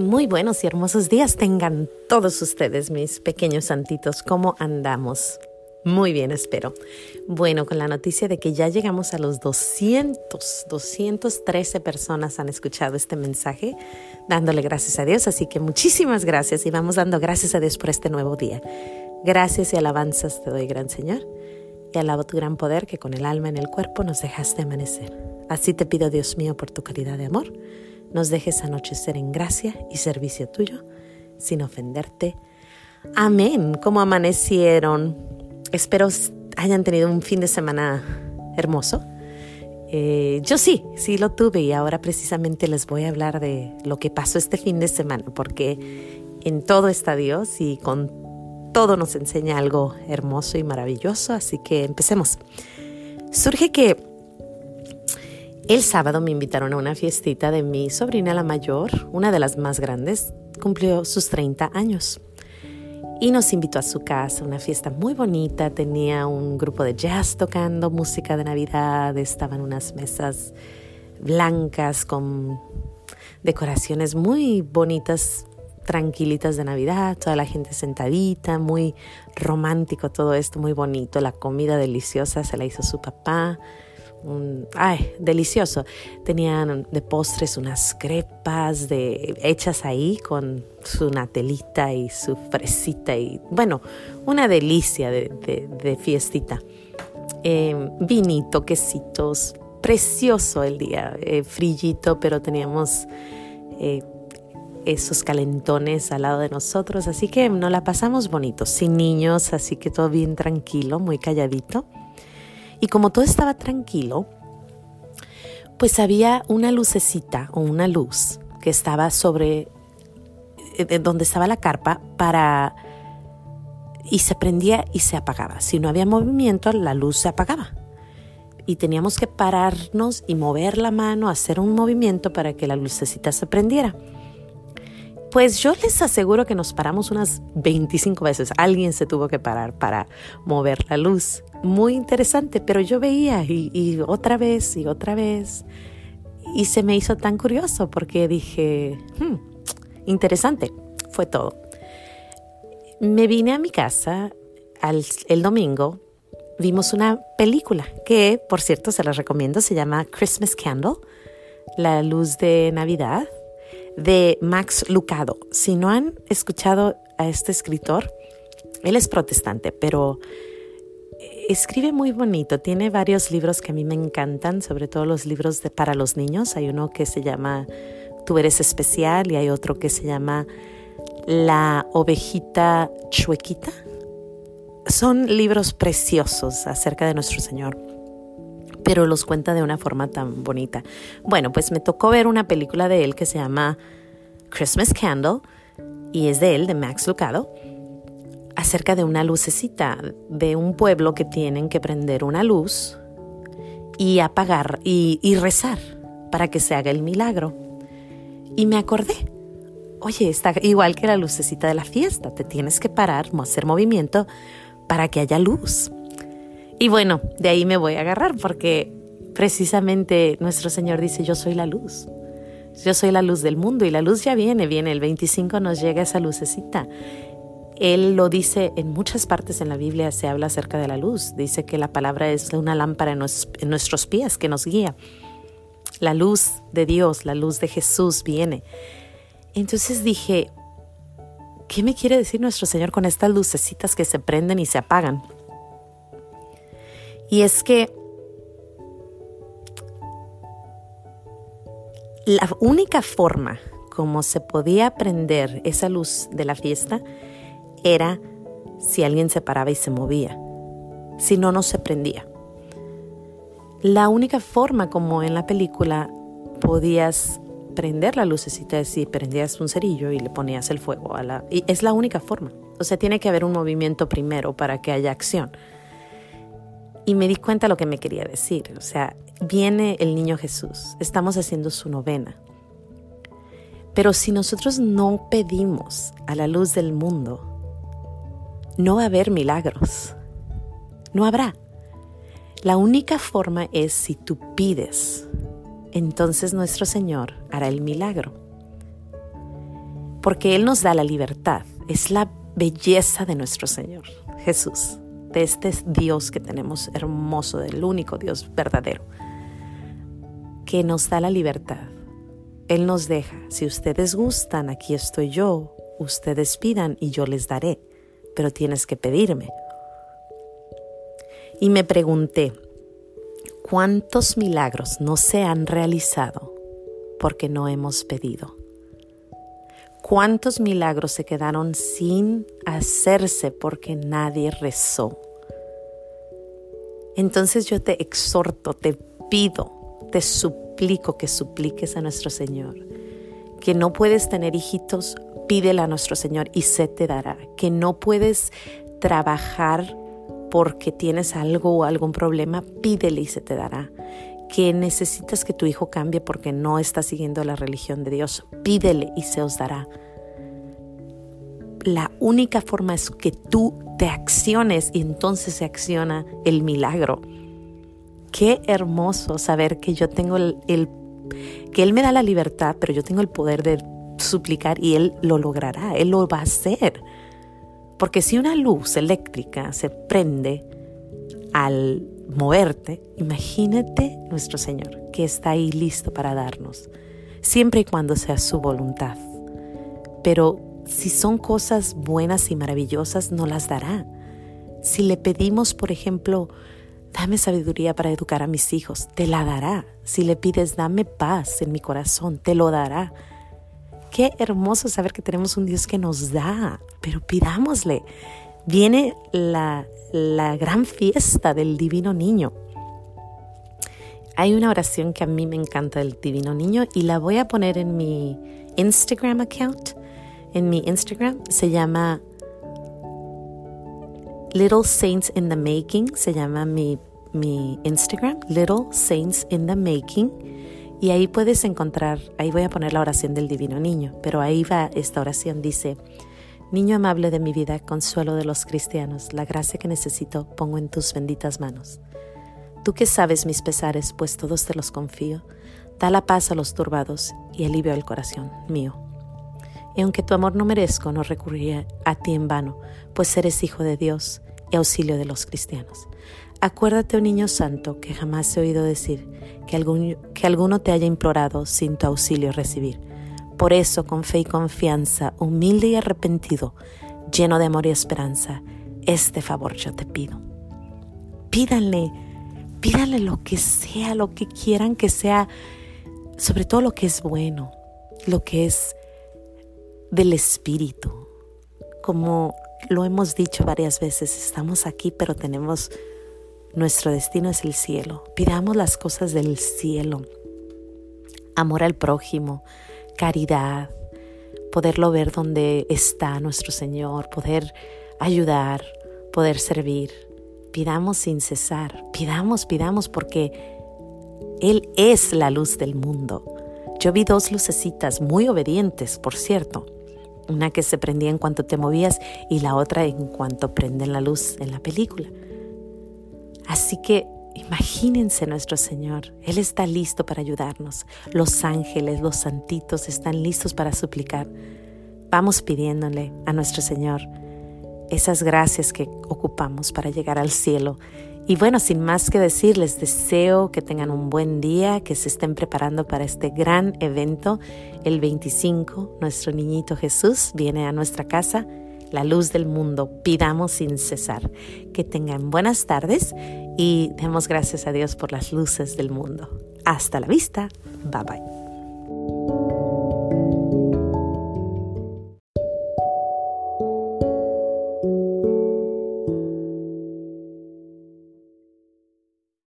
Muy buenos y hermosos días tengan todos ustedes, mis pequeños santitos. ¿Cómo andamos? Muy bien, espero. Bueno, con la noticia de que ya llegamos a los 200, 213 personas han escuchado este mensaje, dándole gracias a Dios. Así que muchísimas gracias y vamos dando gracias a Dios por este nuevo día. Gracias y alabanzas te doy, gran Señor, y alabo tu gran poder que con el alma en el cuerpo nos dejaste amanecer. Así te pido, Dios mío, por tu caridad de amor nos dejes anochecer en gracia y servicio tuyo, sin ofenderte. Amén. ¿Cómo amanecieron? Espero hayan tenido un fin de semana hermoso. Eh, yo sí, sí lo tuve y ahora precisamente les voy a hablar de lo que pasó este fin de semana, porque en todo está Dios y con todo nos enseña algo hermoso y maravilloso, así que empecemos. Surge que el sábado me invitaron a una fiestita de mi sobrina la mayor, una de las más grandes, cumplió sus 30 años. Y nos invitó a su casa, una fiesta muy bonita, tenía un grupo de jazz tocando música de Navidad, estaban unas mesas blancas con decoraciones muy bonitas, tranquilitas de Navidad, toda la gente sentadita, muy romántico todo esto, muy bonito, la comida deliciosa se la hizo su papá ay, delicioso. Tenían de postres unas crepas de, hechas ahí con su natelita y su fresita y bueno, una delicia de, fiestita. Em, vinito, quesitos, precioso el día, eh, frillito, pero teníamos eh, esos calentones al lado de nosotros, así que nos la pasamos bonito, sin niños, así que todo bien tranquilo, muy calladito. Y como todo estaba tranquilo, pues había una lucecita o una luz que estaba sobre eh, donde estaba la carpa para y se prendía y se apagaba. Si no había movimiento, la luz se apagaba. Y teníamos que pararnos y mover la mano, hacer un movimiento para que la lucecita se prendiera. Pues yo les aseguro que nos paramos unas 25 veces. Alguien se tuvo que parar para mover la luz. Muy interesante, pero yo veía y, otra vez y otra vez. Y se me hizo tan curioso porque dije, hmm, interesante, fue todo. Me vine a mi casa el domingo, vimos una película que, por cierto, se la recomiendo, se llama Christmas Candle, la luz de Navidad de Max Lucado. Si no han escuchado a este escritor, él es protestante, pero escribe muy bonito. Tiene varios libros que a mí me encantan, sobre todo los libros de, para los niños. Hay uno que se llama Tú eres especial y hay otro que se llama La ovejita chuequita. Son libros preciosos acerca de nuestro Señor pero los cuenta de una forma tan bonita. Bueno, pues me tocó ver una película de él que se llama Christmas Candle y es de él, de Max Lucado, acerca de una lucecita de un pueblo que tienen que prender una luz y apagar y, rezar para que se haga el milagro. Y me acordé, oye, está igual que la lucecita de la fiesta, te tienes que parar, hacer movimiento para que haya luz. Y bueno, de ahí me voy a agarrar porque precisamente nuestro Señor dice, yo soy la luz. Yo soy la luz del mundo y la luz ya viene, viene. El 25 nos llega esa lucecita. Él lo dice en muchas partes en la Biblia, se habla acerca de la luz. Dice que la palabra es una lámpara en, nuestros pies que nos guía. La luz de Dios, la luz de Jesús viene. Entonces dije, ¿qué me quiere decir nuestro Señor con estas lucecitas que se prenden y se apagan? Y es que la única forma como se podía prender esa luz de la fiesta era si alguien se paraba y se movía. Si no, no se prendía. La única forma como en la película podías prender la lucecita es si prendías un cerillo y le ponías el fuego a la... Y es la única forma. O sea, tiene que haber un movimiento primero para que haya acción. Y me di cuenta lo que me quería decir. O sea, viene el niño Jesús, estamos haciendo su novena. Pero si nosotros no pedimos a la luz del mundo, no va a haber milagros. No habrá. La única forma es si tú pides. Entonces nuestro Señor hará el milagro. porque Él nos da la libertad. Es la belleza de nuestro Señor Jesús, de este Dios que tenemos hermoso, del único Dios verdadero, que nos da la libertad. Él nos deja, si ustedes gustan, aquí estoy yo, ustedes pidan y yo les daré, pero tienes que pedirme. Y me pregunté, ¿cuántos milagros no se han realizado porque no hemos pedido? ¿Cuántos milagros se quedaron sin hacerse porque nadie rezó? Entonces yo te exhorto, te pido, te suplico que supliques a nuestro Señor. Que no puedes tener hijitos, pídele a nuestro Señor y se te dará. Que no puedes trabajar porque tienes algo o algún problema, pídele y se te dará que necesitas que tu hijo cambie porque no está siguiendo la religión de Dios, pídele y se os dará. La única forma es que tú te acciones y entonces se acciona el milagro. Qué hermoso saber que yo tengo el, que Él me da la libertad, pero yo tengo el poder de suplicar y Él lo logrará, Él lo va a hacer. Porque si una luz eléctrica se prende al moverte, imagínate nuestro Señor que está ahí listo para darnos, siempre y cuando sea su voluntad. Pero si son cosas buenas y maravillosas, no las dará. Si le pedimos, por ejemplo, dame sabiduría para educar a mis hijos, te la dará. Si le pides, dame paz en mi corazón, te lo dará. Qué hermoso saber que tenemos un Dios que nos da, pero pidámosle. Viene la, la gran fiesta del divino niño. Hay una oración que a mí me encanta del divino niño y la voy a poner en mi Instagram account. En mi Instagram se llama Little Saints in the Making, se llama mi, mi Instagram, Little Saints in the Making. Y ahí puedes encontrar, ahí voy a poner la oración del divino niño, pero ahí va esta oración, dice, Niño amable de mi vida, consuelo de los cristianos, la gracia que necesito pongo en tus benditas manos. Tú que sabes mis pesares, pues todos te los confío, da la paz a los turbados y alivio al corazón mío. Y aunque tu amor no merezco, no recurriré a ti en vano, pues eres hijo de Dios y auxilio de los cristianos. Acuérdate, oh niño santo, que jamás he oído decir que, que alguno te haya implorado sin tu auxilio recibir. Por eso, con fe y confianza, humilde y arrepentido, lleno de amor y esperanza, este favor yo te pido. Pídanle, pídanle lo que sea, lo que quieran que sea, sobre todo lo que es bueno, lo que es del Espíritu. Como lo hemos dicho varias veces, estamos aquí, pero tenemos nuestro destino es el cielo. Pidamos las cosas del cielo. Amor al prójimo, caridad, poderlo ver donde está nuestro Señor, poder ayudar, poder servir. Pidamos sin cesar, pidamos, pidamos porque Él es la luz del mundo. Yo vi dos lucecitas muy obedientes, por cierto. Una que se prendía en cuanto te movías y la otra en cuanto prenden la luz en la película. Así que Imagínense nuestro Señor, Él está listo para ayudarnos. Los ángeles, los santitos están listos para suplicar. Vamos pidiéndole a nuestro Señor esas gracias que ocupamos para llegar al cielo. Y bueno, sin más que decir, les deseo que tengan un buen día, que se estén preparando para este gran evento. El 25, nuestro niñito Jesús viene a nuestra casa la luz del mundo, pidamos sin cesar. Que tengan buenas tardes y demos gracias a Dios por las luces del mundo. Hasta la vista. Bye bye.